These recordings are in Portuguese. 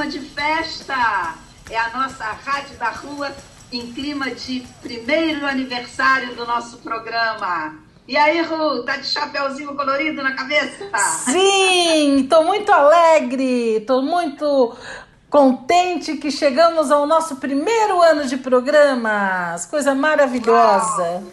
Clima de festa. É a nossa Rádio da Rua em clima de primeiro aniversário do nosso programa. E aí, Ru, tá de chapéuzinho colorido na cabeça? Sim, tô muito alegre, tô muito contente que chegamos ao nosso primeiro ano de programas. Coisa maravilhosa. Uau.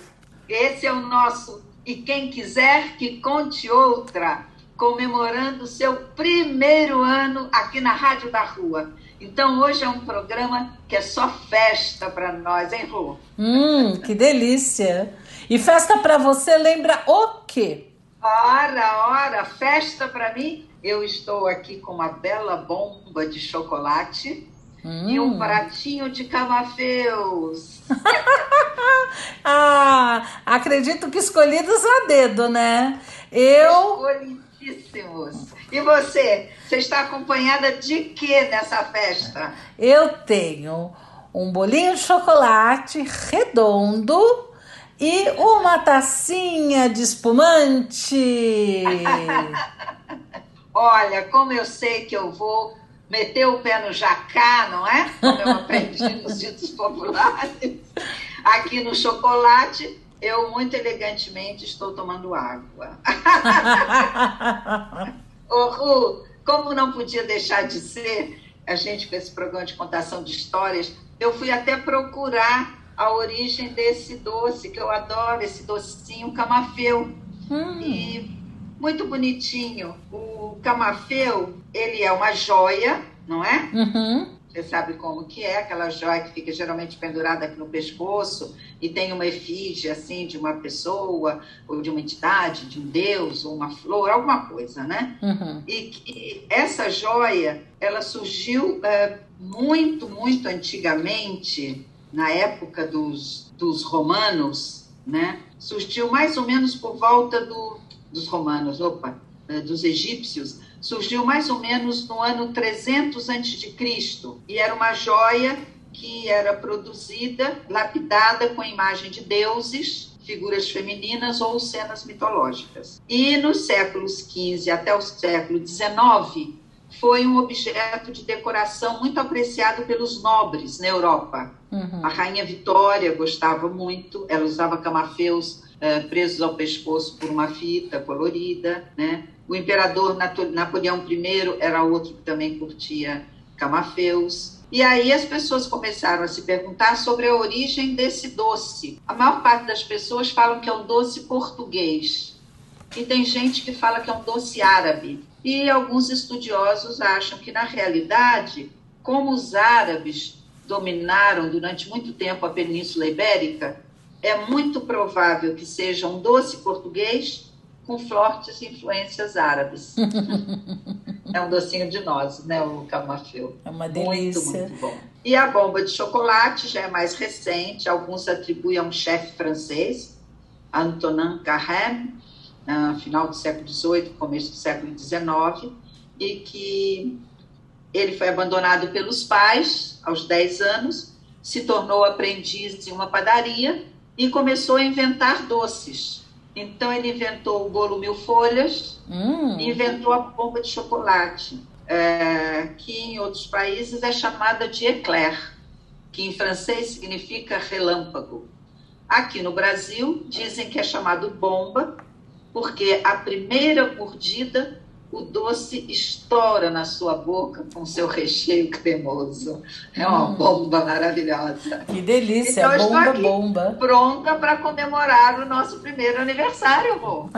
Esse é o nosso. E quem quiser que conte outra comemorando o seu primeiro ano aqui na Rádio da Rua. Então hoje é um programa que é só festa para nós, hein, Rô? Hum, que delícia! E festa para você lembra o quê? Ora, ora, festa para mim. Eu estou aqui com uma bela bomba de chocolate hum. e um hum. pratinho de camafeus. ah, acredito que escolhidos a dedo, né? Eu. Escolhi e você? Você está acompanhada de que nessa festa? Eu tenho um bolinho de chocolate redondo e uma tacinha de espumante. Olha, como eu sei que eu vou meter o pé no jacá, não é? Como eu aprendi nos ditos populares. Aqui no chocolate, eu muito elegantemente estou tomando água. Ô, Ru, como não podia deixar de ser, a gente com esse programa de contação de histórias, eu fui até procurar a origem desse doce, que eu adoro, esse docinho camafeu. Hum. E muito bonitinho. O camafeu, ele é uma joia, não é? Uhum. Você sabe como que é, aquela joia que fica geralmente pendurada aqui no pescoço e tem uma efígie, assim, de uma pessoa, ou de uma entidade, de um deus, ou uma flor, alguma coisa, né? Uhum. E, essa joia, ela surgiu é, muito, muito antigamente, na época dos, dos romanos, né? Surgiu mais ou menos por volta do, dos romanos, opa, é, dos egípcios, surgiu mais ou menos no ano 300 a.C. e era uma joia que era produzida, lapidada com a imagem de deuses, figuras femininas ou cenas mitológicas. E nos séculos XV até o século XIX, foi um objeto de decoração muito apreciado pelos nobres na Europa. Uhum. A rainha Vitória gostava muito, ela usava camafeus uh, presos ao pescoço por uma fita colorida, né? O imperador Napoleão I era outro que também curtia camafeus. E aí as pessoas começaram a se perguntar sobre a origem desse doce. A maior parte das pessoas falam que é um doce português. E tem gente que fala que é um doce árabe. E alguns estudiosos acham que, na realidade, como os árabes dominaram durante muito tempo a Península Ibérica, é muito provável que seja um doce português com fortes influências árabes. é um docinho de nozes, né, o camafeu. É uma delícia. Muito, muito bom. E a bomba de chocolate já é mais recente, alguns atribuem a um chefe francês, Antonin Carême, no final do século XVIII, começo do século XIX, e que ele foi abandonado pelos pais aos 10 anos, se tornou aprendiz em uma padaria e começou a inventar doces então ele inventou o bolo mil folhas hum. e inventou a bomba de chocolate. é, que em outros países é chamada de éclair, que em francês significa relâmpago. Aqui no Brasil, dizem que é chamado bomba, porque a primeira mordida o doce estoura na sua boca com seu recheio cremoso. É uma hum. bomba maravilhosa. Que delícia, então, bomba, bomba. Pronta para comemorar o nosso primeiro aniversário, amor.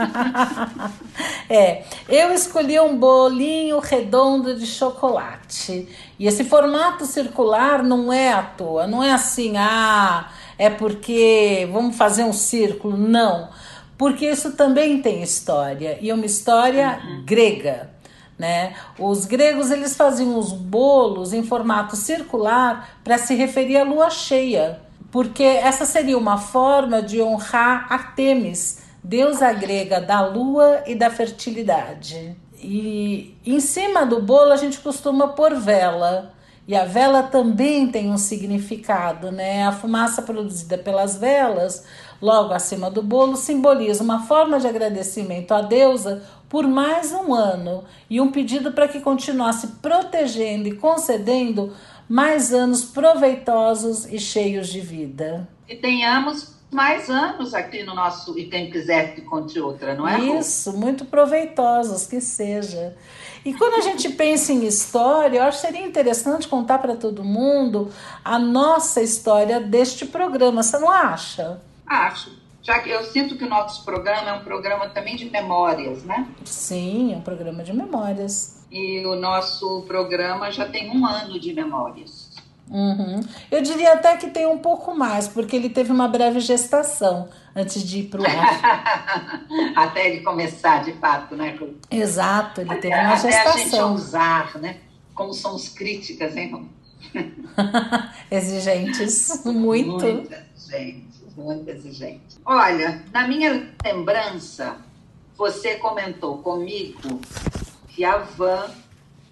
é, eu escolhi um bolinho redondo de chocolate. E esse formato circular não é à toa, não é assim, ah, é porque vamos fazer um círculo. Não porque isso também tem história e uma história uhum. grega. Né? Os gregos eles faziam os bolos em formato circular para se referir à lua cheia, porque essa seria uma forma de honrar Artemis, deusa grega da lua e da fertilidade. E em cima do bolo a gente costuma pôr vela. E a vela também tem um significado, né? A fumaça produzida pelas velas logo acima do bolo, simboliza uma forma de agradecimento à deusa por mais um ano e um pedido para que continuasse protegendo e concedendo mais anos proveitosos e cheios de vida. E tenhamos mais anos aqui no nosso E Quem Quiser Que Conte Outra, não é? Isso, muito proveitosos que seja. E quando a gente pensa em história, eu acho que seria interessante contar para todo mundo a nossa história deste programa, você não acha? Acho. Já que eu sinto que o nosso programa é um programa também de memórias, né? Sim, é um programa de memórias. E o nosso programa já tem um ano de memórias. Uhum. Eu diria até que tem um pouco mais, porque ele teve uma breve gestação antes de ir para o ar. até ele começar, de fato, né? Exato, ele teve uma até gestação. Até a gente usar, né? Como somos críticas, hein? Exigentes, muito. Muita gente muito exigente. Olha, na minha lembrança, você comentou comigo que a Van,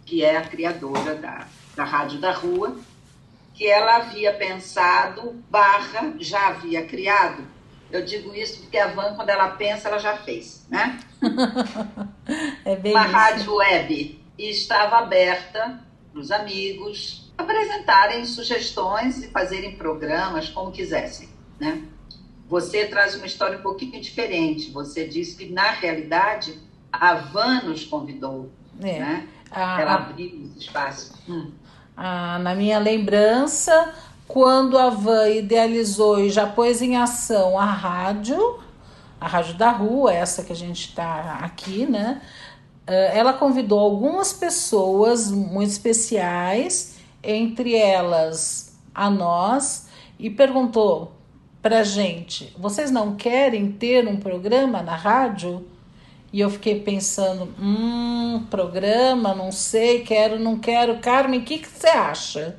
que é a criadora da, da Rádio da Rua, que ela havia pensado, barra, já havia criado. Eu digo isso porque a Van, quando ela pensa, ela já fez, né? é bem Uma isso. rádio web. E estava aberta para os amigos apresentarem sugestões e fazerem programas como quisessem, né? Você traz uma história um pouquinho diferente. Você disse que, na realidade, a Van nos convidou. É. Né? A, Ela abriu esse espaço. Hum. A, na minha lembrança, quando a Van idealizou e já pôs em ação a rádio, a Rádio da Rua, essa que a gente está aqui, né? Ela convidou algumas pessoas muito especiais, entre elas a nós, e perguntou: pra gente: vocês não querem ter um programa na rádio? E eu fiquei pensando: hum, programa, não sei, quero, não quero. Carmen, o que, que você acha?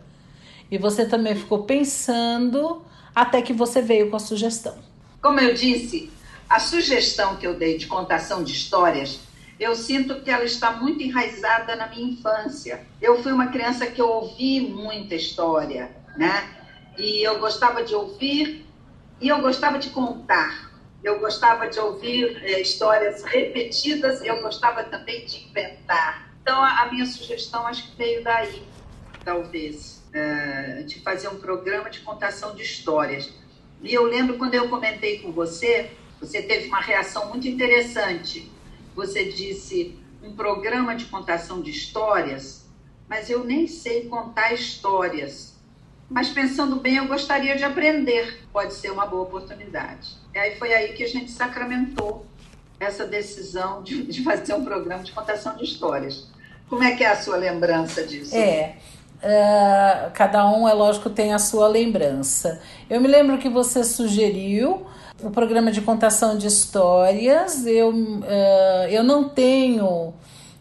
E você também ficou pensando até que você veio com a sugestão. Como eu disse, a sugestão que eu dei de contação de histórias, eu sinto que ela está muito enraizada na minha infância. Eu fui uma criança que eu ouvi muita história, né? E eu gostava de ouvir e eu gostava de contar, eu gostava de ouvir é, histórias repetidas, eu gostava também de inventar. Então, a, a minha sugestão acho que veio daí, talvez, é, de fazer um programa de contação de histórias. E eu lembro quando eu comentei com você, você teve uma reação muito interessante. Você disse um programa de contação de histórias, mas eu nem sei contar histórias mas pensando bem, eu gostaria de aprender. Pode ser uma boa oportunidade. E aí foi aí que a gente sacramentou essa decisão de, de fazer um programa de contação de histórias. Como é que é a sua lembrança disso? É. Uh, cada um, é lógico, tem a sua lembrança. Eu me lembro que você sugeriu o programa de contação de histórias. Eu, uh, eu não tenho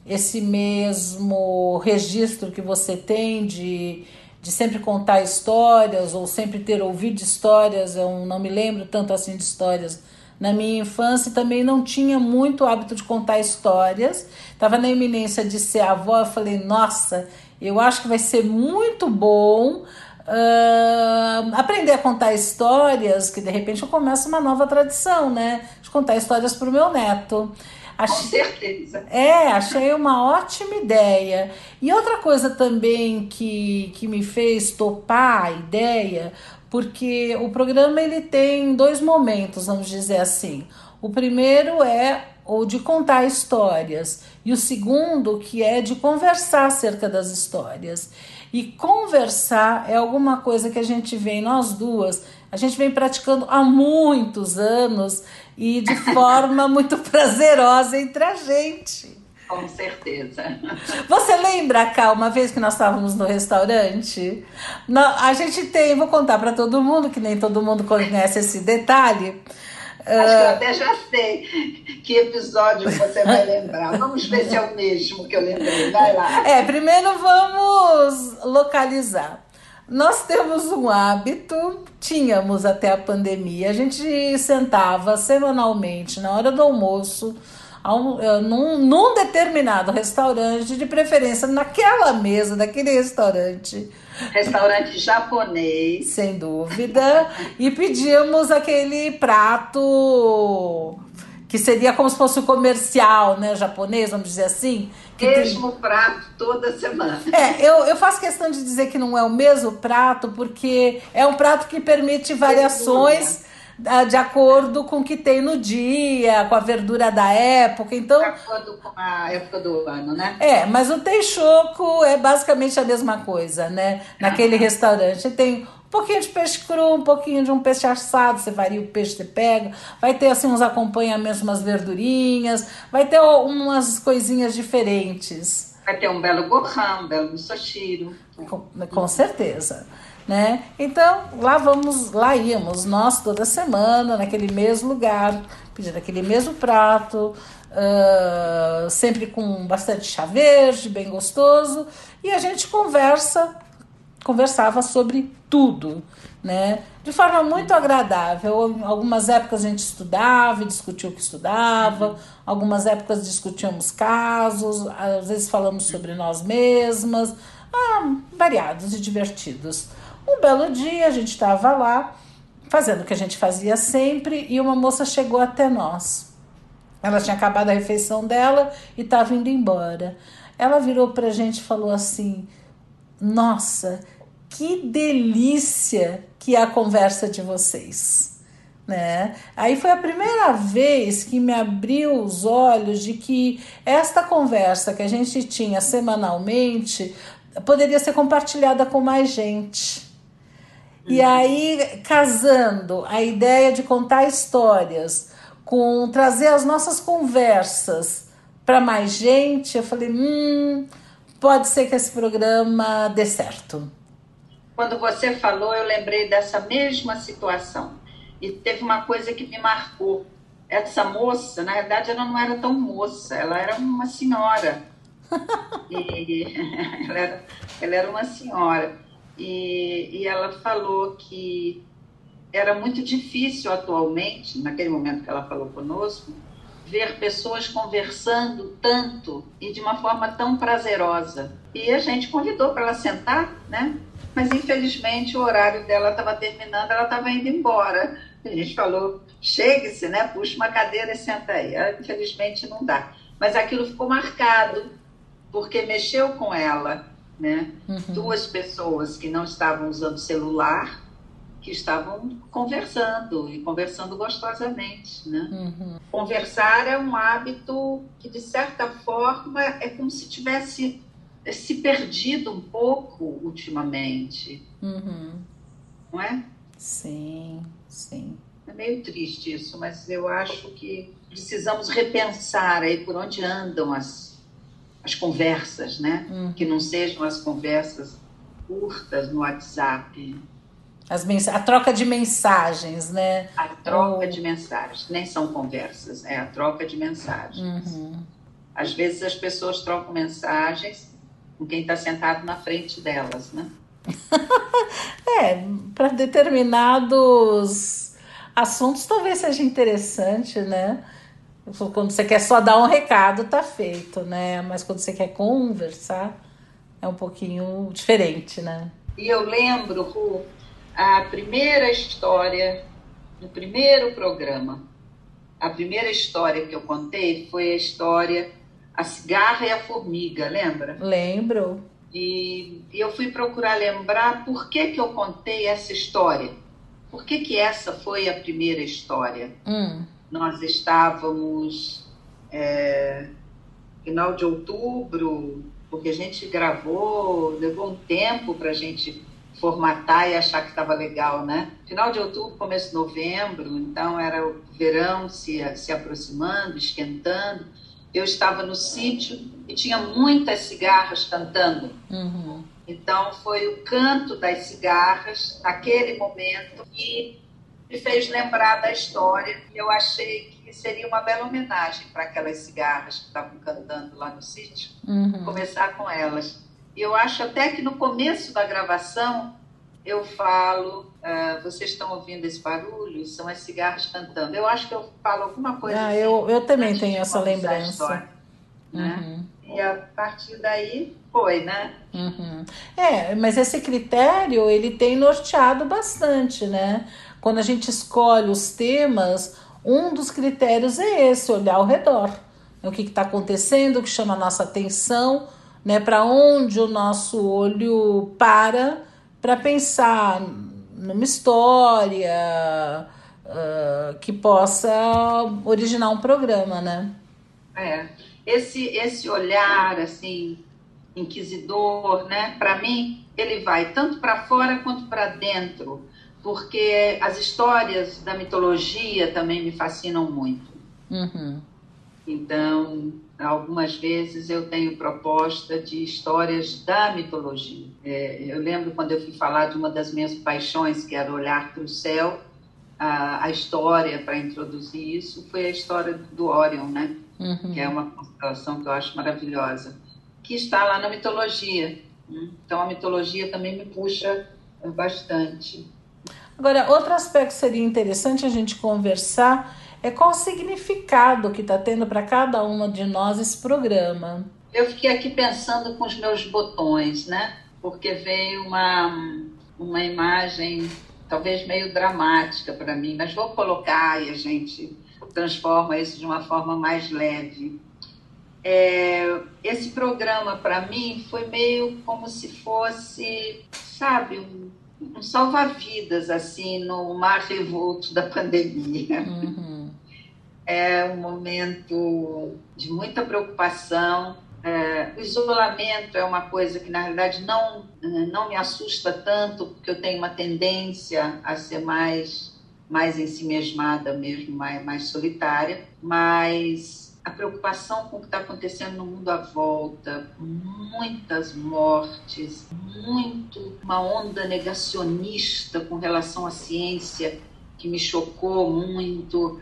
esse mesmo registro que você tem de de sempre contar histórias ou sempre ter ouvido histórias, eu não me lembro tanto assim de histórias na minha infância também não tinha muito hábito de contar histórias. Estava na iminência de ser avó, eu falei, nossa, eu acho que vai ser muito bom uh, aprender a contar histórias, que de repente eu começo uma nova tradição, né? De contar histórias para o meu neto. Achei, Com certeza. É, achei uma ótima ideia. E outra coisa também que, que me fez topar a ideia, porque o programa ele tem dois momentos, vamos dizer assim. O primeiro é o de contar histórias e o segundo que é de conversar acerca das histórias. E conversar é alguma coisa que a gente vem, nós duas, a gente vem praticando há muitos anos e de forma muito prazerosa entre a gente. Com certeza. Você lembra, Ká, uma vez que nós estávamos no restaurante? A gente tem, vou contar para todo mundo, que nem todo mundo conhece esse detalhe. Acho que eu ah, até já sei que episódio você vai lembrar. Vamos ver se é o mesmo que eu lembrei. Vai lá. É, primeiro vamos localizar. Nós temos um hábito, tínhamos até a pandemia, a gente sentava semanalmente na hora do almoço, um, eh, num, num determinado restaurante, de preferência naquela mesa daquele restaurante. Restaurante japonês. Sem dúvida. e pedíamos aquele prato que seria como se fosse o comercial, né, japonês, vamos dizer assim. mesmo tem... prato toda semana. É, eu, eu faço questão de dizer que não é o mesmo prato, porque é um prato que permite variações ah, de acordo com o que tem no dia, com a verdura da época. Então, de acordo com a época do ano, né? É, mas o teixoco é basicamente a mesma coisa, né? Naquele restaurante. Tem um pouquinho de peixe cru, um pouquinho de um peixe assado, você varia o peixe você pega. Vai ter assim uns acompanhamentos, umas verdurinhas, vai ter umas coisinhas diferentes. Vai ter um belo gohan, um belo misoshiro. Com, com certeza né? Então, lá vamos, lá íamos nós toda semana, naquele mesmo lugar, pedindo aquele mesmo prato, uh, sempre com bastante chá verde, bem gostoso, e a gente conversa, conversava sobre tudo, né? De forma muito agradável. Algumas épocas a gente estudava e discutia o que estudava, algumas épocas discutíamos casos, às vezes falamos sobre nós mesmas, ah, variados e divertidos. Um belo dia a gente estava lá fazendo o que a gente fazia sempre e uma moça chegou até nós. Ela tinha acabado a refeição dela e estava indo embora. Ela virou para a gente e falou assim: Nossa, que delícia que é a conversa de vocês. Né? Aí foi a primeira vez que me abriu os olhos de que esta conversa que a gente tinha semanalmente poderia ser compartilhada com mais gente. E aí, casando a ideia de contar histórias com trazer as nossas conversas para mais gente, eu falei: hum, pode ser que esse programa dê certo. Quando você falou, eu lembrei dessa mesma situação. E teve uma coisa que me marcou. Essa moça, na verdade, ela não era tão moça, ela era uma senhora. e ela era, ela era uma senhora e, e ela falou que era muito difícil atualmente, naquele momento que ela falou conosco, ver pessoas conversando tanto e de uma forma tão prazerosa. E a gente convidou para ela sentar, né? Mas infelizmente o horário dela estava terminando, ela estava indo embora. A gente falou: chegue-se, né? Puxa uma cadeira e senta aí. Ah, infelizmente não dá. Mas aquilo ficou marcado, porque mexeu com ela né? Uhum. Duas pessoas que não estavam usando celular, que estavam conversando e conversando gostosamente, né? Uhum. Conversar é um hábito que de certa forma é como se tivesse se perdido um pouco ultimamente, uhum. não é? Sim, sim. É meio triste isso, mas eu acho que precisamos repensar aí por onde andam as as conversas, né? Uhum. Que não sejam as conversas curtas no WhatsApp. As mens a troca de mensagens, né? A troca de mensagens. Nem são conversas, é a troca de mensagens. Uhum. Às vezes as pessoas trocam mensagens com quem está sentado na frente delas, né? é, para determinados assuntos talvez seja interessante, né? Quando você quer só dar um recado, tá feito, né? Mas quando você quer conversar, é um pouquinho diferente, né? E eu lembro, Ru, a primeira história, no primeiro programa, a primeira história que eu contei foi a história A Cigarra e a Formiga, lembra? Lembro. E, e eu fui procurar lembrar por que, que eu contei essa história. Por que, que essa foi a primeira história? Hum. Nós estávamos é, final de outubro, porque a gente gravou, levou um tempo para a gente formatar e achar que estava legal, né? Final de outubro, começo de novembro, então era o verão se, se aproximando, esquentando. Eu estava no sítio e tinha muitas cigarras cantando. Uhum. Então foi o canto das cigarras naquele momento que me fez lembrar da história. E eu achei que seria uma bela homenagem para aquelas cigarras que estavam cantando lá no sítio, uhum. começar com elas. E eu acho até que no começo da gravação eu falo, uh, vocês estão ouvindo esse barulho? São as cigarras cantando. Eu acho que eu falo alguma coisa ah, assim. Eu, eu também tenho essa lembrança. História, né? uhum. E a partir daí foi, né? Uhum. É, mas esse critério ele tem norteado bastante, né? Quando a gente escolhe os temas, um dos critérios é esse, olhar ao redor. O que está acontecendo, o que chama a nossa atenção, né? Para onde o nosso olho para para pensar numa história uh, que possa originar um programa, né? É. Esse, esse olhar, assim, inquisidor, né? Para mim, ele vai tanto para fora quanto para dentro, porque as histórias da mitologia também me fascinam muito. Uhum. Então, algumas vezes eu tenho proposta de histórias da mitologia. É, eu lembro quando eu fui falar de uma das minhas paixões, que era olhar para o céu, a, a história para introduzir isso foi a história do Orion, né? Uhum. Que é uma constelação que eu acho maravilhosa, que está lá na mitologia. Né? Então, a mitologia também me puxa bastante. Agora, outro aspecto seria interessante a gente conversar é qual o significado que está tendo para cada uma de nós esse programa. Eu fiquei aqui pensando com os meus botões, né? Porque veio uma, uma imagem talvez meio dramática para mim, mas vou colocar e a gente transforma isso de uma forma mais leve. É, esse programa para mim foi meio como se fosse, sabe, um, um salva-vidas assim no mar revolto da pandemia. Uhum é um momento de muita preocupação. É, o isolamento é uma coisa que, na realidade, não, não me assusta tanto, porque eu tenho uma tendência a ser mais, mais ensimesmada mesmo, mais, mais solitária, mas a preocupação com o que está acontecendo no mundo à volta, muitas mortes, muito uma onda negacionista com relação à ciência que me chocou muito,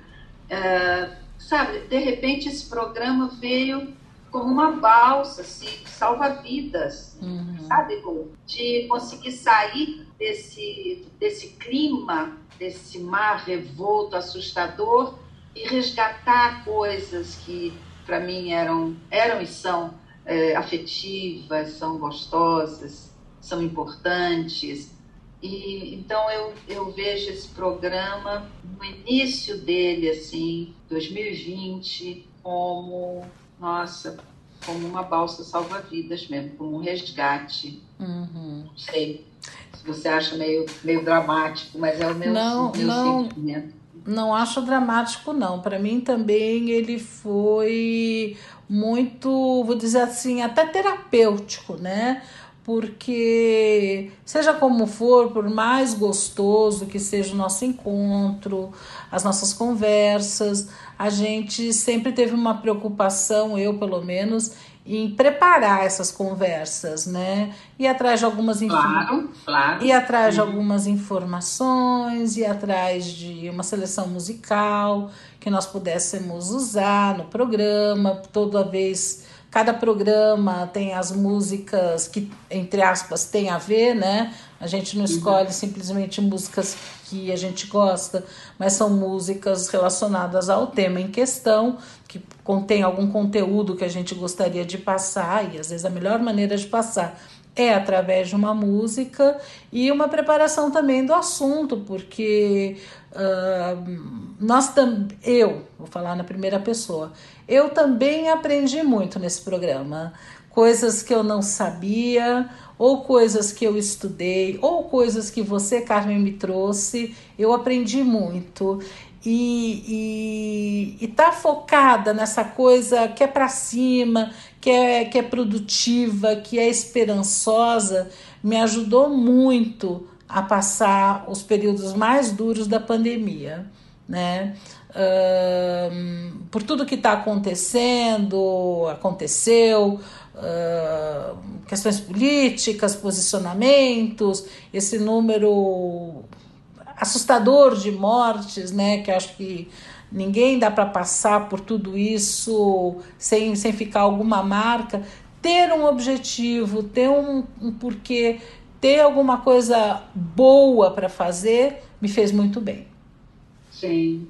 é, sabe, de repente esse programa veio como uma balsa, assim, salva vidas, uhum. sabe, de conseguir sair desse, desse clima, desse mar revolto, assustador e resgatar coisas que para mim eram, eram e são é, afetivas, são gostosas, são importantes, e, então eu, eu vejo esse programa no início dele, assim, 2020, como, nossa, como uma balsa salva-vidas mesmo, como um resgate. Uhum. Não sei se você acha meio, meio dramático, mas é o meu, não, meu não, sentimento. Não acho dramático, não. Para mim também ele foi muito, vou dizer assim, até terapêutico, né? Porque, seja como for, por mais gostoso que seja o nosso encontro, as nossas conversas, a gente sempre teve uma preocupação, eu pelo menos, em preparar essas conversas, né? Ir atrás de algumas claro, claro. ir atrás de algumas informações, ir atrás de uma seleção musical que nós pudéssemos usar no programa, toda vez Cada programa tem as músicas que, entre aspas, tem a ver, né? A gente não escolhe simplesmente músicas que a gente gosta, mas são músicas relacionadas ao tema em questão, que contém algum conteúdo que a gente gostaria de passar, e às vezes a melhor maneira de passar é através de uma música e uma preparação também do assunto, porque uh, nós eu vou falar na primeira pessoa, eu também aprendi muito nesse programa, coisas que eu não sabia, ou coisas que eu estudei, ou coisas que você, Carmen, me trouxe, eu aprendi muito. E, e, e tá focada nessa coisa que é para cima, que é, que é produtiva, que é esperançosa, me ajudou muito a passar os períodos mais duros da pandemia, né? Por tudo que está acontecendo, aconteceu, uh, questões políticas, posicionamentos, esse número assustador de mortes, né? Que acho que ninguém dá para passar por tudo isso sem, sem ficar alguma marca. Ter um objetivo, ter um, um porquê, ter alguma coisa boa para fazer, me fez muito bem. Sim.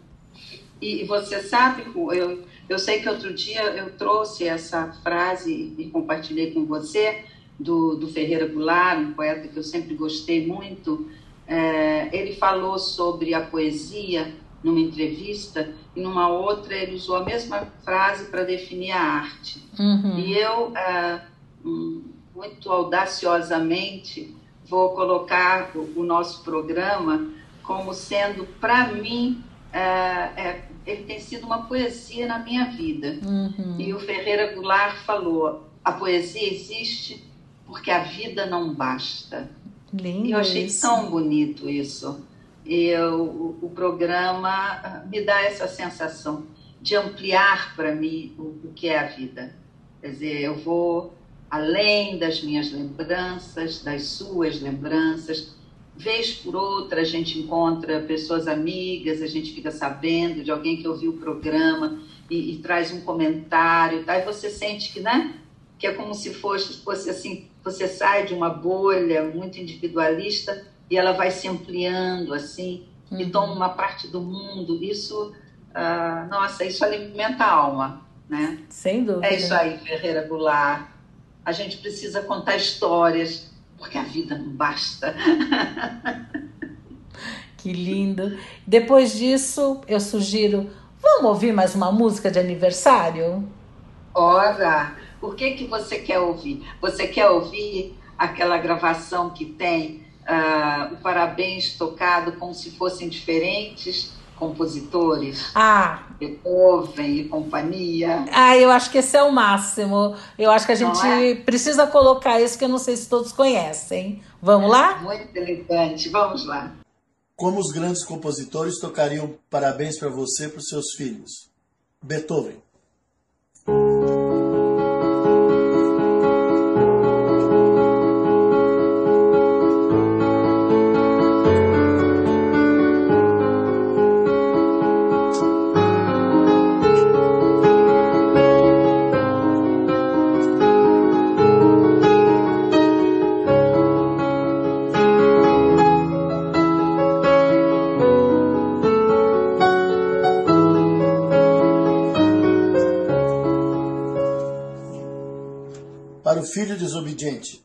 E você sabe, eu, eu sei que outro dia eu trouxe essa frase e compartilhei com você, do, do Ferreira Goulart, um poeta que eu sempre gostei muito, é, ele falou sobre a poesia numa entrevista e numa outra ele usou a mesma frase para definir a arte. Uhum. E eu, é, hum, muito audaciosamente, vou colocar o, o nosso programa como sendo, para mim, é, é, ele tem sido uma poesia na minha vida. Uhum. E o Ferreira Goulart falou: a poesia existe porque a vida não basta. Lindo eu achei isso. tão bonito isso. E eu, o, o, programa me dá essa sensação de ampliar para mim o, o que é a vida. Quer dizer, eu vou além das minhas lembranças, das suas lembranças. Vez por outra, a gente encontra pessoas amigas, a gente fica sabendo de alguém que ouviu o programa e, e traz um comentário, tá? e você sente que, né? Que é como se fosse, fosse assim, você sai de uma bolha muito individualista e ela vai se ampliando assim uhum. e toma uma parte do mundo. Isso, uh, nossa, isso alimenta a alma, né? Sem dúvida. É isso aí, Ferreira Goulart. A gente precisa contar histórias, porque a vida não basta. que lindo. Depois disso, eu sugiro, vamos ouvir mais uma música de aniversário? Ora, o que, que você quer ouvir? Você quer ouvir aquela gravação que tem uh, o parabéns tocado como se fossem diferentes compositores? Ah! Beethoven e companhia. Ah, eu acho que esse é o máximo. Eu acho que a gente é? precisa colocar isso, que eu não sei se todos conhecem. Vamos lá? Muito elegante. Vamos lá. Como os grandes compositores tocariam parabéns para você e para os seus filhos? Beethoven. Filho desobediente.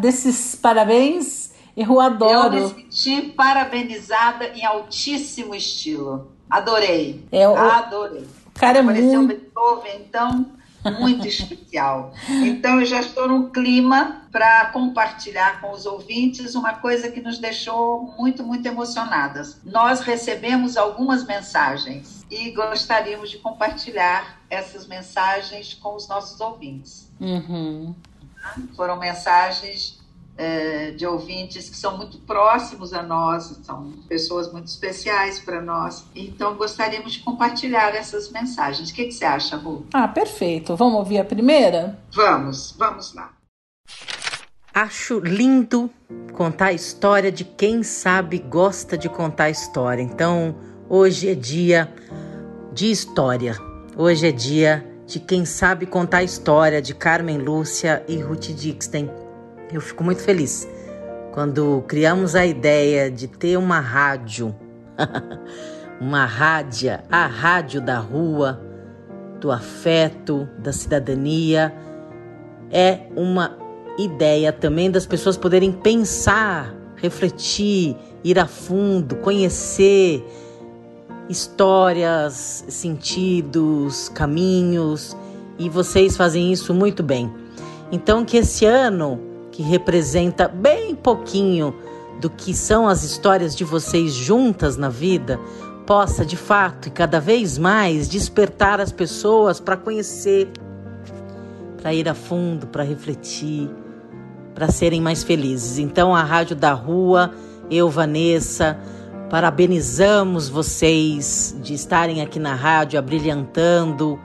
Desses parabéns? Eu adoro. Eu me senti parabenizada em altíssimo estilo. Adorei. É, o... Adorei. O cara é Apareceu muito... Beethoven, então muito especial. Então, eu já estou num clima para compartilhar com os ouvintes uma coisa que nos deixou muito, muito emocionadas. Nós recebemos algumas mensagens e gostaríamos de compartilhar essas mensagens com os nossos ouvintes. Uhum. Foram mensagens é, de ouvintes que são muito próximos a nós, são pessoas muito especiais para nós. Então, gostaríamos de compartilhar essas mensagens. O que, que você acha, Ru? Ah, perfeito. Vamos ouvir a primeira? Vamos, vamos lá. Acho lindo contar a história de quem sabe gosta de contar história. Então, hoje é dia de história. Hoje é dia de quem sabe contar a história de Carmen Lúcia e Ruth Dixon eu fico muito feliz quando criamos a ideia de ter uma rádio, uma rádia, a rádio da rua, do afeto, da cidadania. É uma ideia também das pessoas poderem pensar, refletir, ir a fundo, conhecer histórias, sentidos, caminhos, e vocês fazem isso muito bem. Então, que esse ano que representa bem pouquinho do que são as histórias de vocês juntas na vida, possa de fato e cada vez mais despertar as pessoas para conhecer, para ir a fundo, para refletir, para serem mais felizes. Então, a Rádio da Rua, eu, Vanessa, parabenizamos vocês de estarem aqui na rádio, abrilhantando,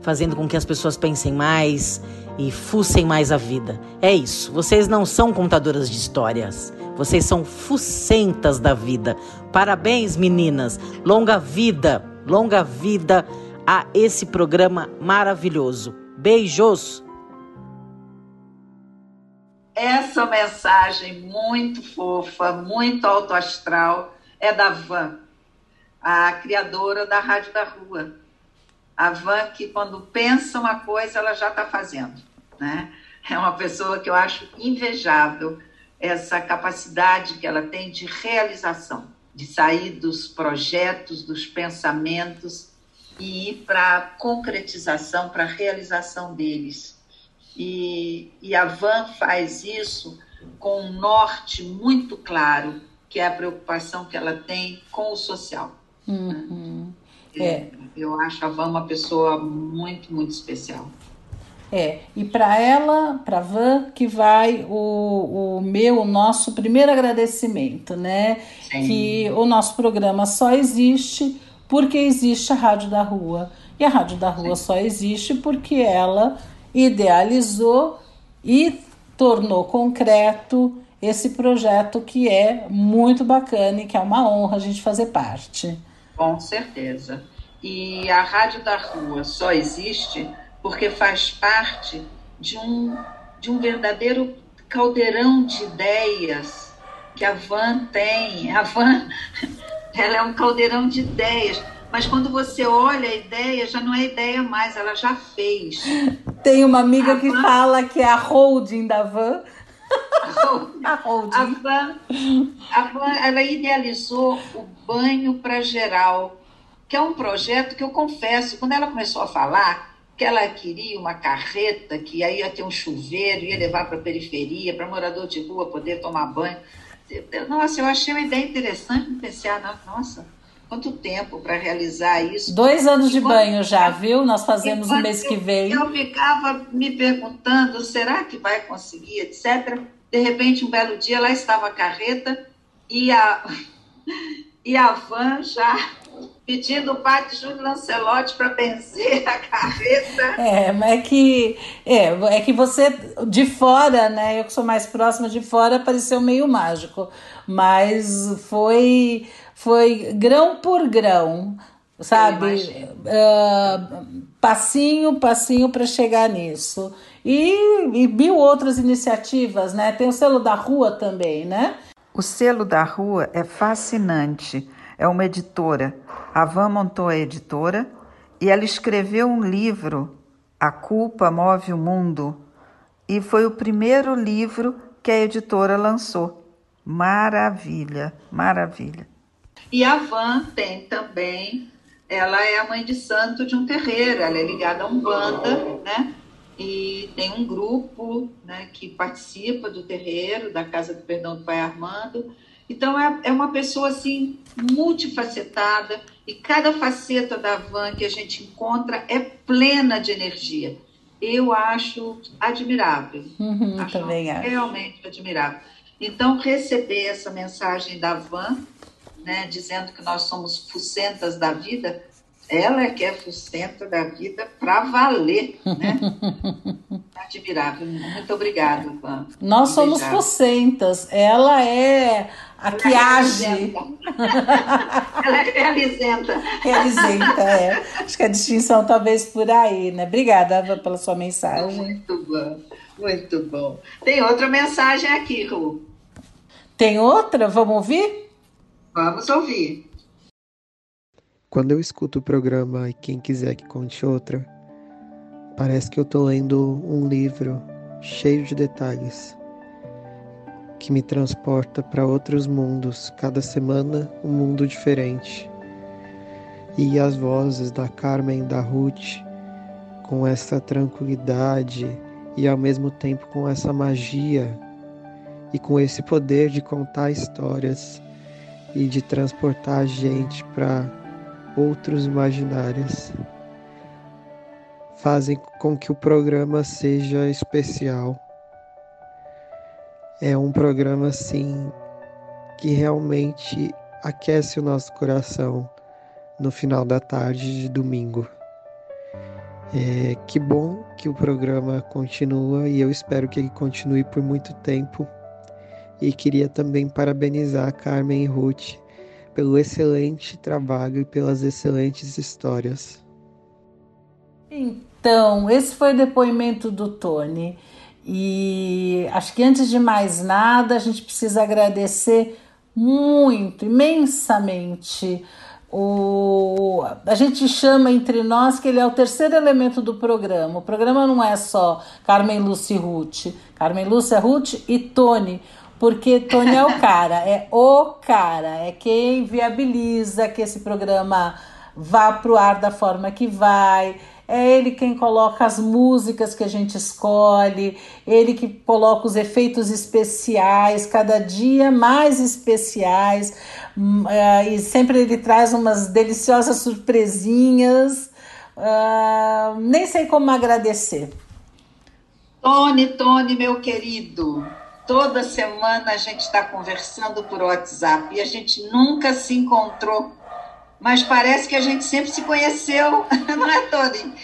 fazendo com que as pessoas pensem mais e fucem mais a vida. É isso. Vocês não são contadoras de histórias. Vocês são fucentas da vida. Parabéns, meninas. Longa vida, longa vida a esse programa maravilhoso. Beijos. Essa mensagem muito fofa, muito autoastral é da Van, a criadora da Rádio da Rua a Van que quando pensa uma coisa, ela já está fazendo. Né? É uma pessoa que eu acho invejável essa capacidade que ela tem de realização, de sair dos projetos, dos pensamentos e ir para a concretização, para a realização deles. E, e a Van faz isso com um norte muito claro, que é a preocupação que ela tem com o social. Uhum. É. Eu acho a Van uma pessoa muito, muito especial. É, e para ela, para Van, que vai o, o meu, o nosso primeiro agradecimento, né? Sim. Que o nosso programa só existe porque existe a Rádio da Rua. E a Rádio da Rua Sim. só existe porque ela idealizou e tornou concreto esse projeto que é muito bacana e que é uma honra a gente fazer parte. Com certeza. E a Rádio da Rua só existe porque faz parte de um, de um verdadeiro caldeirão de ideias que a Van tem. A Van ela é um caldeirão de ideias. Mas quando você olha a ideia, já não é ideia mais, ela já fez. Tem uma amiga a que Van... fala que é a holding da Van. A Van, a Van, ela idealizou o banho para geral, que é um projeto que eu confesso, quando ela começou a falar que ela queria uma carreta, que aí ia ter um chuveiro, ia levar para a periferia, para morador de rua poder tomar banho. Nossa, eu achei uma ideia interessante, pensei, ah, nossa, quanto tempo para realizar isso. Dois anos de banho já, viu? Nós fazemos no mês que vem. Eu ficava me perguntando, será que vai conseguir, etc. De repente, um belo dia, lá estava a carreta e a, e a van já pedindo o padre Júlio Lancelotti para benzer a carreta. É, mas é que, é, é que você, de fora, né? Eu que sou mais próxima de fora, pareceu meio mágico. Mas foi, foi grão por grão, sabe? Uh, passinho, passinho para chegar nisso. E, e mil outras iniciativas, né? Tem o selo da rua também, né? O selo da rua é fascinante. É uma editora. A Van montou a editora e ela escreveu um livro, A Culpa Move o Mundo, e foi o primeiro livro que a editora lançou. Maravilha, maravilha. E a Van tem também, ela é a mãe de santo de um terreiro, ela é ligada a um banda, né? E tem um grupo né, que participa do terreiro, da Casa do Perdão do Pai Armando. Então, é, é uma pessoa, assim, multifacetada, e cada faceta da Van que a gente encontra é plena de energia. Eu acho admirável. Uhum, acho também acho. Realmente admirável. Então, receber essa mensagem da Van, né, dizendo que nós somos fucentas da vida, ela é que é fucenta da vida para valer, né? Admirável. Muito obrigada, Van. Nós somos fucentas. Ela é a ela que é age. ela é realizenta. Realizenta, é. Acho que a distinção talvez por aí, né? Obrigada Eva, pela sua mensagem. Muito bom, muito bom. Tem outra mensagem aqui, Ru. Tem outra? Vamos ouvir? Vamos ouvir. Quando eu escuto o programa e quem quiser que conte outra, parece que eu estou lendo um livro cheio de detalhes que me transporta para outros mundos, cada semana um mundo diferente. E as vozes da Carmen e da Ruth, com essa tranquilidade e ao mesmo tempo com essa magia e com esse poder de contar histórias e de transportar a gente para outros imaginários, fazem com que o programa seja especial é um programa assim que realmente aquece o nosso coração no final da tarde de domingo. É, que bom que o programa continua e eu espero que ele continue por muito tempo. E queria também parabenizar Carmen e Ruth pelo excelente trabalho e pelas excelentes histórias. Então, esse foi o depoimento do Tony. E acho que antes de mais nada, a gente precisa agradecer muito, imensamente. O, a gente chama entre nós que ele é o terceiro elemento do programa. O programa não é só Carmen Lúcia e Ruth, Carmen Lúcia, Ruth e Tony, porque Tony é o cara, é o cara, é quem viabiliza que esse programa vá para o ar da forma que vai é ele quem coloca as músicas que a gente escolhe, ele que coloca os efeitos especiais, cada dia mais especiais, hum, é, e sempre ele traz umas deliciosas surpresinhas. Uh, nem sei como agradecer. Tony, Tony, meu querido, toda semana a gente está conversando por WhatsApp e a gente nunca se encontrou mas parece que a gente sempre se conheceu, não é, Tony?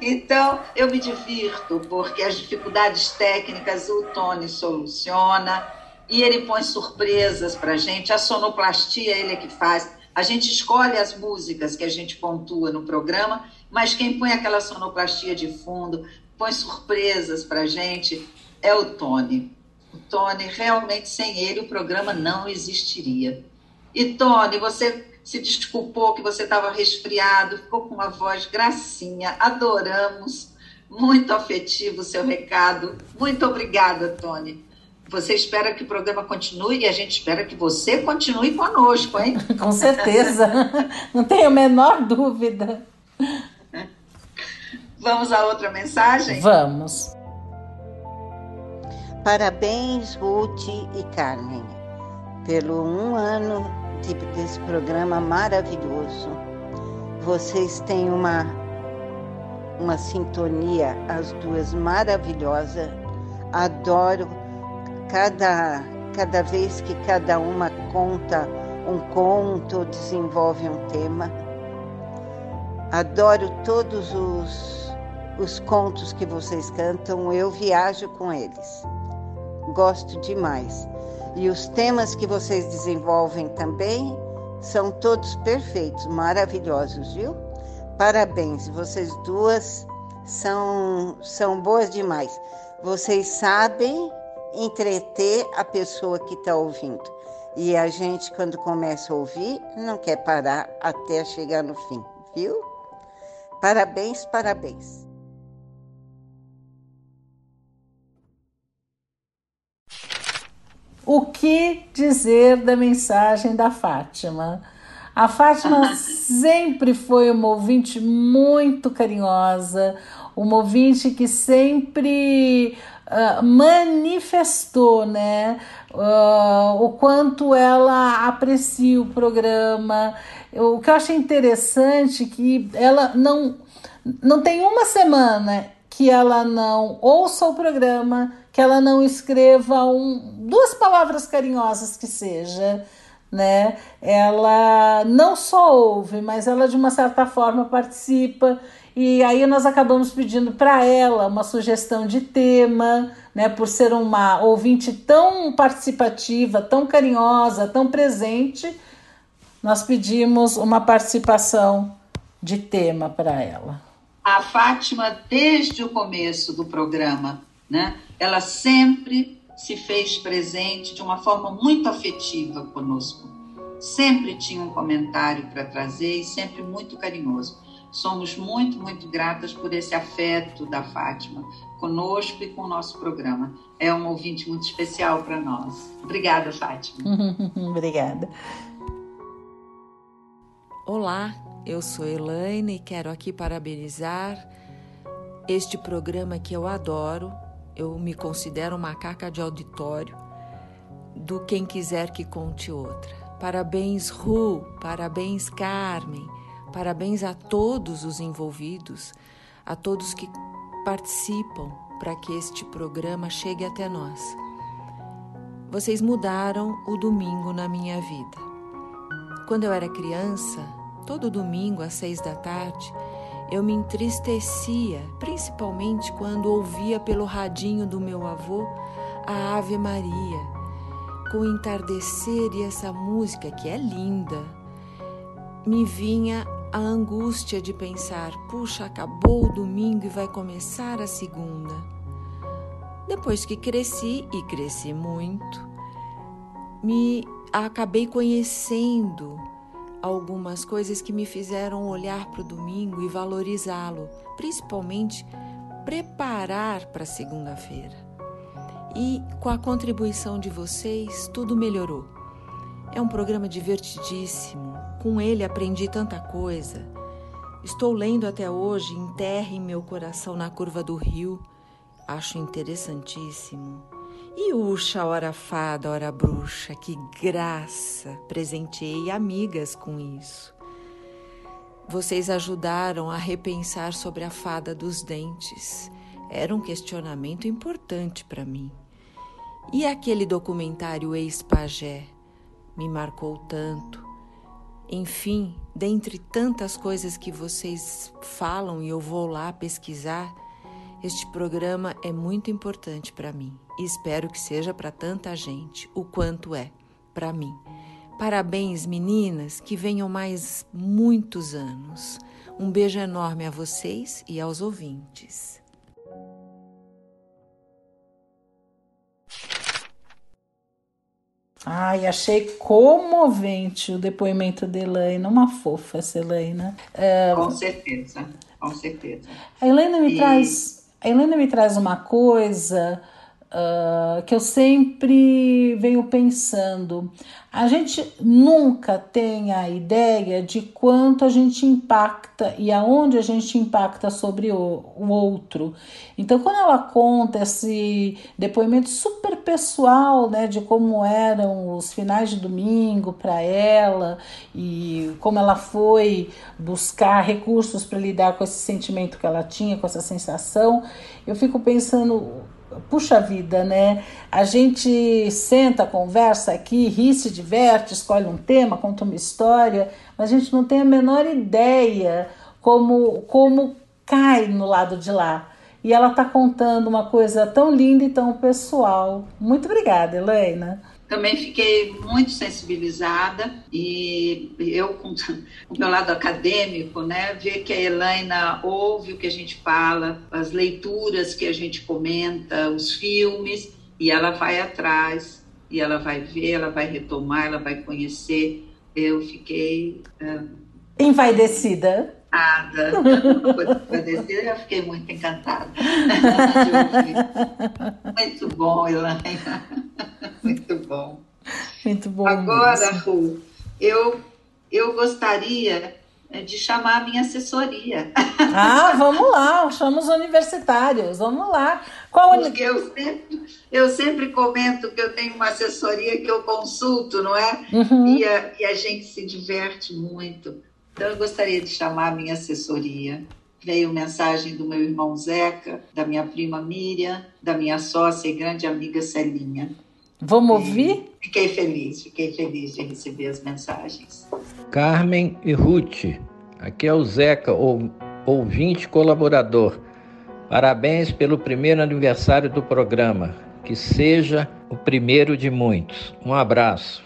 Então, eu me divirto, porque as dificuldades técnicas o Tony soluciona e ele põe surpresas para a gente. A sonoplastia ele é que faz. A gente escolhe as músicas que a gente pontua no programa, mas quem põe aquela sonoplastia de fundo, põe surpresas para a gente, é o Tony. O Tony, realmente, sem ele, o programa não existiria. E, Tony, você se desculpou que você estava resfriado, ficou com uma voz gracinha, adoramos, muito afetivo o seu recado. Muito obrigada, Tony. Você espera que o programa continue e a gente espera que você continue conosco, hein? com certeza, não tenho a menor dúvida. Vamos a outra mensagem? Vamos. Parabéns, Ruth e Carmen, pelo um ano tipo desse programa maravilhoso. Vocês têm uma uma sintonia, as duas maravilhosa. Adoro cada cada vez que cada uma conta um conto, desenvolve um tema. Adoro todos os os contos que vocês cantam, eu viajo com eles. Gosto demais. E os temas que vocês desenvolvem também são todos perfeitos, maravilhosos, viu? Parabéns, vocês duas são, são boas demais. Vocês sabem entreter a pessoa que está ouvindo. E a gente, quando começa a ouvir, não quer parar até chegar no fim, viu? Parabéns, parabéns. O que dizer da mensagem da Fátima? A Fátima sempre foi uma ouvinte muito carinhosa, uma ouvinte que sempre uh, manifestou né, uh, o quanto ela aprecia o programa. O que eu achei interessante é que ela não, não tem uma semana que ela não ouça o programa, que ela não escreva um, duas palavras carinhosas que seja, né? Ela não só ouve, mas ela de uma certa forma participa. E aí nós acabamos pedindo para ela uma sugestão de tema, né? Por ser uma ouvinte tão participativa, tão carinhosa, tão presente, nós pedimos uma participação de tema para ela. A Fátima, desde o começo do programa, né? Ela sempre se fez presente de uma forma muito afetiva conosco. Sempre tinha um comentário para trazer e sempre muito carinhoso. Somos muito, muito gratas por esse afeto da Fátima conosco e com o nosso programa. É um ouvinte muito especial para nós. Obrigada, Fátima. Obrigada. Olá, eu sou Elaine e quero aqui parabenizar este programa que eu adoro, eu me considero macaca de auditório do Quem Quiser Que Conte Outra. Parabéns, Ru, parabéns, Carmen, parabéns a todos os envolvidos, a todos que participam para que este programa chegue até nós. Vocês mudaram o domingo na minha vida. Quando eu era criança, todo domingo às seis da tarde, eu me entristecia, principalmente quando ouvia pelo radinho do meu avô a Ave Maria, com o entardecer e essa música que é linda. Me vinha a angústia de pensar: puxa, acabou o domingo e vai começar a segunda. Depois que cresci, e cresci muito, me acabei conhecendo algumas coisas que me fizeram olhar para o domingo e valorizá-lo, principalmente preparar para segunda-feira. E com a contribuição de vocês, tudo melhorou. É um programa divertidíssimo, com ele aprendi tanta coisa. Estou lendo até hoje Enterre meu coração na curva do rio. Acho interessantíssimo. E Uxa, hora fada, hora bruxa, que graça! Presenteei amigas com isso. Vocês ajudaram a repensar sobre a fada dos dentes. Era um questionamento importante para mim. E aquele documentário Ex-Pagé me marcou tanto. Enfim, dentre tantas coisas que vocês falam e eu vou lá pesquisar, este programa é muito importante para mim e espero que seja para tanta gente o quanto é para mim. Parabéns, meninas, que venham mais muitos anos. Um beijo enorme a vocês e aos ouvintes. Ai, achei comovente o depoimento da Elaine, uma fofa essa Elaine. É... Com certeza, com certeza. A Helena me e... traz a Helena me traz uma coisa uh, que eu sempre venho pensando. A gente nunca tem a ideia de quanto a gente impacta e aonde a gente impacta sobre o, o outro. Então, quando ela conta esse depoimento super pessoal, né, de como eram os finais de domingo para ela e como ela foi buscar recursos para lidar com esse sentimento que ela tinha, com essa sensação, eu fico pensando puxa vida, né? A gente senta, conversa aqui, ri, se diverte, escolhe um tema, conta uma história, mas a gente não tem a menor ideia como, como cai no lado de lá. E ela está contando uma coisa tão linda e tão pessoal. Muito obrigada, Helena. Também fiquei muito sensibilizada e eu, com o meu lado acadêmico, né, ver que a Helena ouve o que a gente fala, as leituras que a gente comenta, os filmes, e ela vai atrás, e ela vai ver, ela vai retomar, ela vai conhecer. Eu fiquei. Uh, Envaidecida. Nada. eu fiquei muito encantada. muito bom, Elaine. Muito bom. Muito bom. Agora, Ru, eu, eu gostaria de chamar a minha assessoria. Ah, vamos lá, chamamos universitários, vamos lá. Qual Porque eu sempre, eu sempre comento que eu tenho uma assessoria que eu consulto, não é? Uhum. E, a, e a gente se diverte muito. Então, eu gostaria de chamar a minha assessoria. Veio mensagem do meu irmão Zeca, da minha prima Miriam, da minha sócia e grande amiga Celinha. Vamos ouvir? Fiquei feliz, fiquei feliz de receber as mensagens. Carmen e Ruth, aqui é o Zeca, ouvinte colaborador. Parabéns pelo primeiro aniversário do programa. Que seja o primeiro de muitos. Um abraço.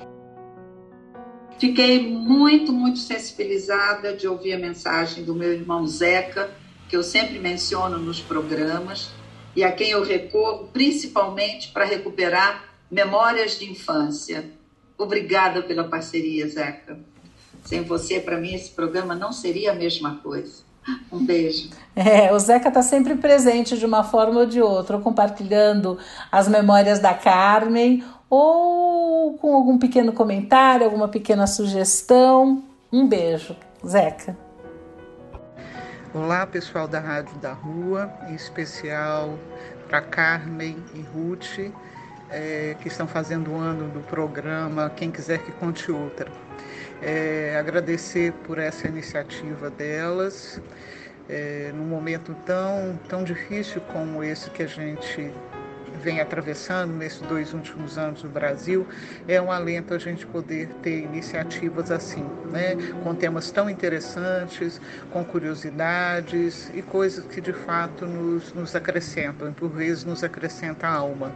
Fiquei muito, muito sensibilizada de ouvir a mensagem do meu irmão Zeca, que eu sempre menciono nos programas, e a quem eu recorro principalmente para recuperar memórias de infância. Obrigada pela parceria, Zeca. Sem você, para mim, esse programa não seria a mesma coisa. Um beijo. É, o Zeca está sempre presente de uma forma ou de outra, compartilhando as memórias da Carmen ou com algum pequeno comentário, alguma pequena sugestão. Um beijo, Zeca. Olá, pessoal da Rádio da Rua, em especial para Carmen e Ruth, é, que estão fazendo o ano do programa Quem Quiser Que Conte Outra. É, agradecer por essa iniciativa delas, é, num momento tão, tão difícil como esse que a gente vem atravessando nesses dois últimos anos no Brasil, é um alento a gente poder ter iniciativas assim, né? com temas tão interessantes, com curiosidades e coisas que de fato nos, nos acrescentam, e por vezes nos acrescenta a alma.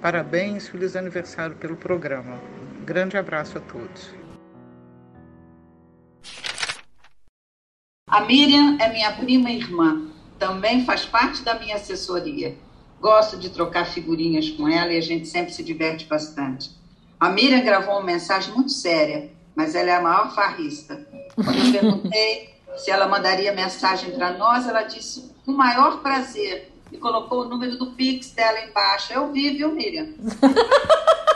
Parabéns, feliz aniversário pelo programa. Grande abraço a todos. A Miriam é minha prima e irmã, também faz parte da minha assessoria. Gosto de trocar figurinhas com ela e a gente sempre se diverte bastante. A Miriam gravou uma mensagem muito séria, mas ela é a maior farrista. Quando eu perguntei se ela mandaria mensagem para nós, ela disse com o maior prazer e colocou o número do Pix dela embaixo. Eu vi, viu, Miriam?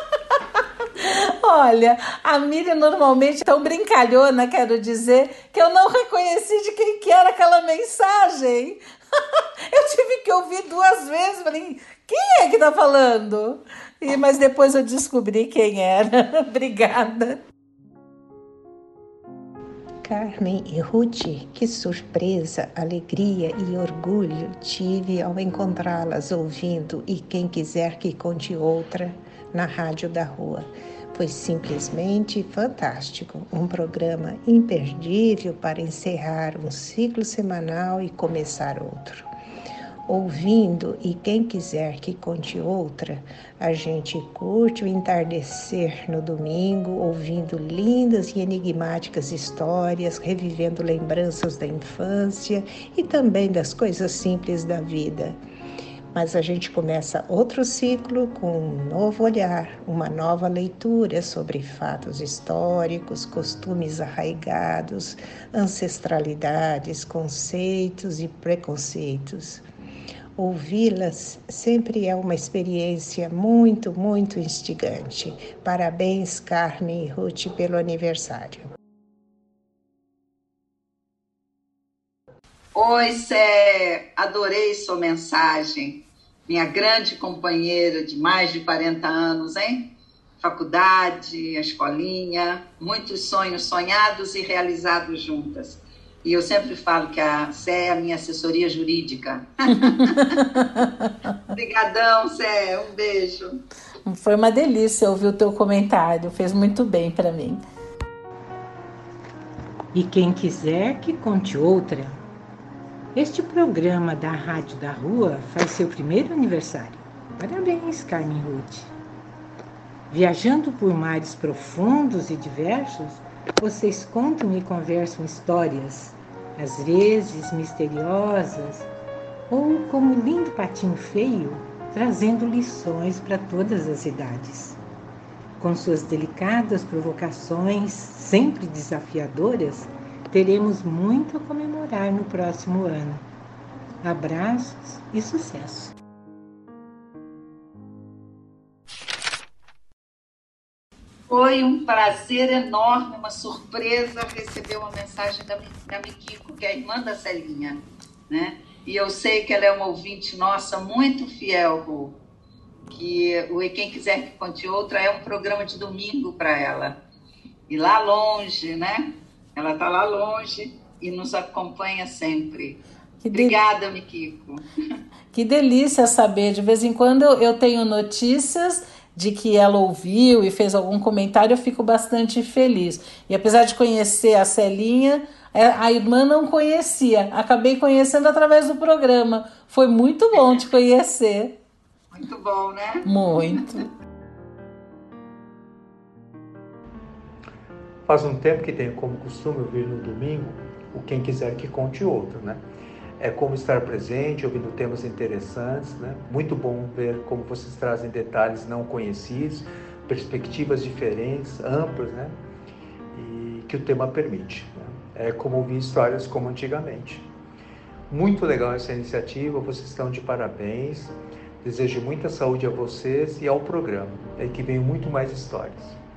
Olha, a Miriam normalmente é tão brincalhona, quero dizer, que eu não reconheci de quem que era aquela mensagem. eu tive que ouvir duas vezes, falei, quem é que tá falando? E, mas depois eu descobri quem era. Obrigada. Carmen e Ruth, que surpresa, alegria e orgulho tive ao encontrá-las ouvindo e quem quiser que conte outra na rádio da rua. Foi simplesmente fantástico, um programa imperdível para encerrar um ciclo semanal e começar outro. Ouvindo e quem quiser que conte outra, a gente curte o entardecer no domingo, ouvindo lindas e enigmáticas histórias, revivendo lembranças da infância e também das coisas simples da vida mas a gente começa outro ciclo com um novo olhar, uma nova leitura sobre fatos históricos, costumes arraigados, ancestralidades, conceitos e preconceitos. Ouvi-las sempre é uma experiência muito, muito instigante. Parabéns, Carmen e Ruth, pelo aniversário. Oi, Sé, adorei sua mensagem minha grande companheira de mais de 40 anos, hein? Faculdade, a escolinha, muitos sonhos sonhados e realizados juntas. E eu sempre falo que a Sé é a minha assessoria jurídica. Obrigadão, Sé. Um beijo. Foi uma delícia ouvir o teu comentário. Fez muito bem para mim. E quem quiser que conte outra, este programa da Rádio da Rua faz seu primeiro aniversário. Parabéns, Carmen Ruth. Viajando por mares profundos e diversos, vocês contam e conversam histórias, às vezes misteriosas, ou como um lindo patinho feio, trazendo lições para todas as idades. Com suas delicadas provocações, sempre desafiadoras, teremos muito a comemorar no próximo ano. Abraços e sucesso! foi um prazer enorme, uma surpresa receber uma mensagem da, da Mikiko, que é a irmã da Celinha, né? E eu sei que ela é uma ouvinte nossa muito fiel, Ru, que o E Quem Quiser Que Conte Outra é um programa de domingo para ela. E lá longe, né? Ela está lá longe e nos acompanha sempre. Que Obrigada, de... Mikiko. Que delícia saber. De vez em quando eu tenho notícias de que ela ouviu e fez algum comentário, eu fico bastante feliz. E apesar de conhecer a Celinha, é, a irmã não conhecia. Acabei conhecendo através do programa. Foi muito bom te conhecer. Muito bom, né? Muito. Faz um tempo que tenho como costume ouvir no domingo o Quem Quiser Que Conte Outro, né? É como estar presente, ouvindo temas interessantes, né? Muito bom ver como vocês trazem detalhes não conhecidos, perspectivas diferentes, amplas, né? E que o tema permite. Né? É como ouvir histórias como antigamente. Muito legal essa iniciativa, vocês estão de parabéns. Desejo muita saúde a vocês e ao programa, é que venham muito mais histórias.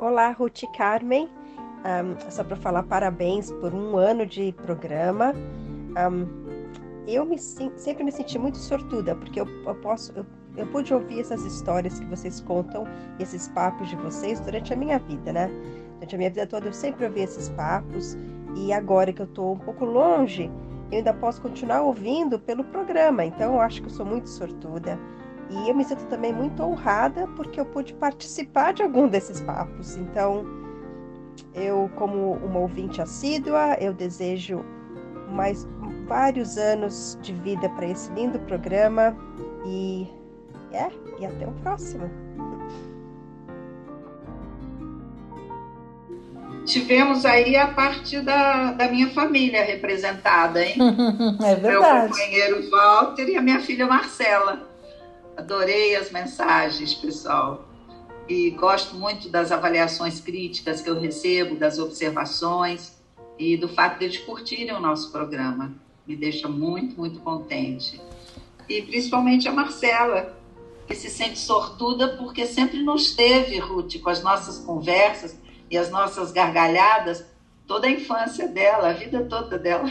Olá, Ruth Carmen. Um, só para falar parabéns por um ano de programa. Um, eu me, sempre me senti muito sortuda, porque eu, eu posso, eu, eu, pude ouvir essas histórias que vocês contam, esses papos de vocês durante a minha vida, né? Durante a minha vida toda eu sempre ouvi esses papos e agora que eu estou um pouco longe, eu ainda posso continuar ouvindo pelo programa. Então eu acho que eu sou muito sortuda. E eu me sinto também muito honrada porque eu pude participar de algum desses papos. Então, eu, como uma ouvinte assídua, eu desejo mais vários anos de vida para esse lindo programa e é, e até o próximo. Tivemos aí a parte da, da minha família representada, hein? é verdade. Meu companheiro Walter e a minha filha Marcela. Adorei as mensagens, pessoal. E gosto muito das avaliações críticas que eu recebo, das observações e do fato de eles curtirem o nosso programa. Me deixa muito, muito contente. E principalmente a Marcela, que se sente sortuda porque sempre nos teve, Ruth, com as nossas conversas e as nossas gargalhadas, toda a infância dela, a vida toda dela.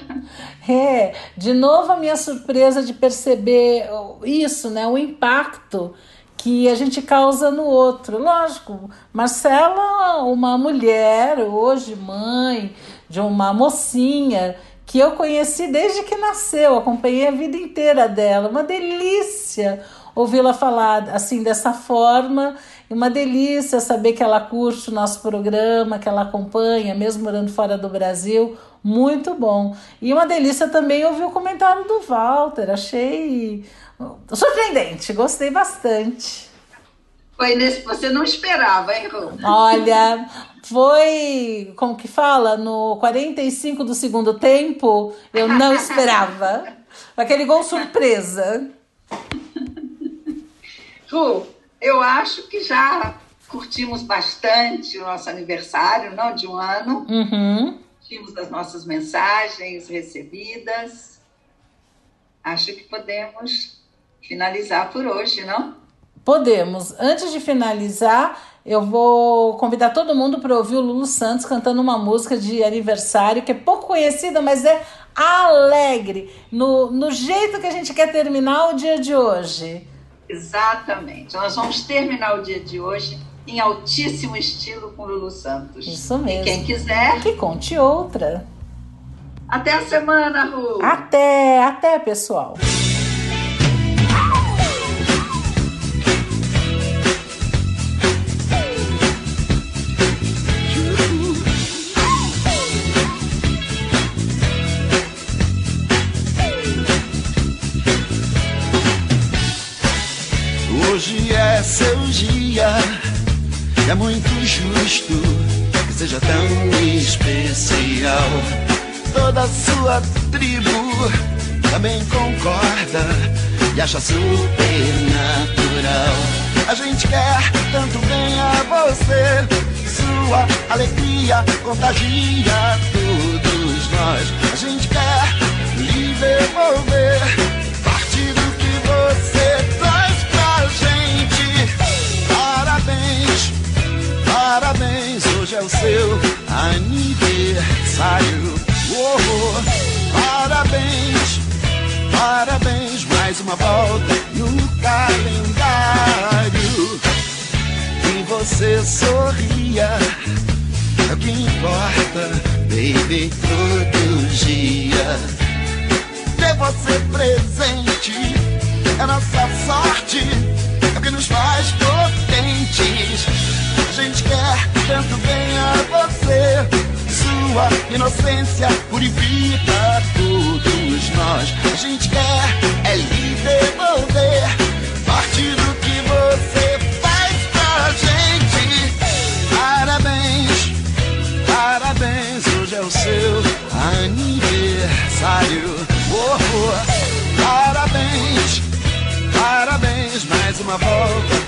É, de novo a minha surpresa de perceber isso, né, o impacto que a gente causa no outro. Lógico, Marcela, uma mulher, hoje mãe de uma mocinha que eu conheci desde que nasceu, acompanhei a vida inteira dela, uma delícia ouvi-la falar assim dessa forma uma delícia saber que ela curte o nosso programa, que ela acompanha, mesmo morando fora do Brasil. Muito bom. E uma delícia também ouvir o comentário do Walter. Achei surpreendente, gostei bastante. Foi nesse você não esperava, hein, Rô? Olha, foi, como que fala, no 45 do segundo tempo, eu não esperava. Aquele gol surpresa. Ru, eu acho que já curtimos bastante o nosso aniversário, não de um ano. Uhum. Tínhamos as nossas mensagens recebidas. Acho que podemos finalizar por hoje, não? Podemos. Antes de finalizar, eu vou convidar todo mundo para ouvir o Lulu Santos cantando uma música de aniversário que é pouco conhecida, mas é alegre, no, no jeito que a gente quer terminar o dia de hoje. Exatamente. Nós vamos terminar o dia de hoje em altíssimo estilo com Lulu Santos. Isso mesmo. E quem quiser. Que conte outra. Até a semana, Ru. Até, até, pessoal. sua tribo também concorda e acha supernatural. A gente quer tanto bem a você, sua alegria contagia todos nós. A gente quer lhe devolver parte do que você traz pra gente. Parabéns, parabéns, hoje é o seu aniversário parabéns, parabéns, mais uma volta no calendário. E você sorria, é o que importa, baby, todo dia. Ter você presente é nossa sorte, é o que nos faz potentes. A gente quer tanto bem a você sua inocência purifica todos nós. A gente quer é lhe devolver parte do que você faz pra gente. Parabéns, parabéns, hoje é o seu aniversário. Oh, oh. Parabéns, parabéns, mais uma volta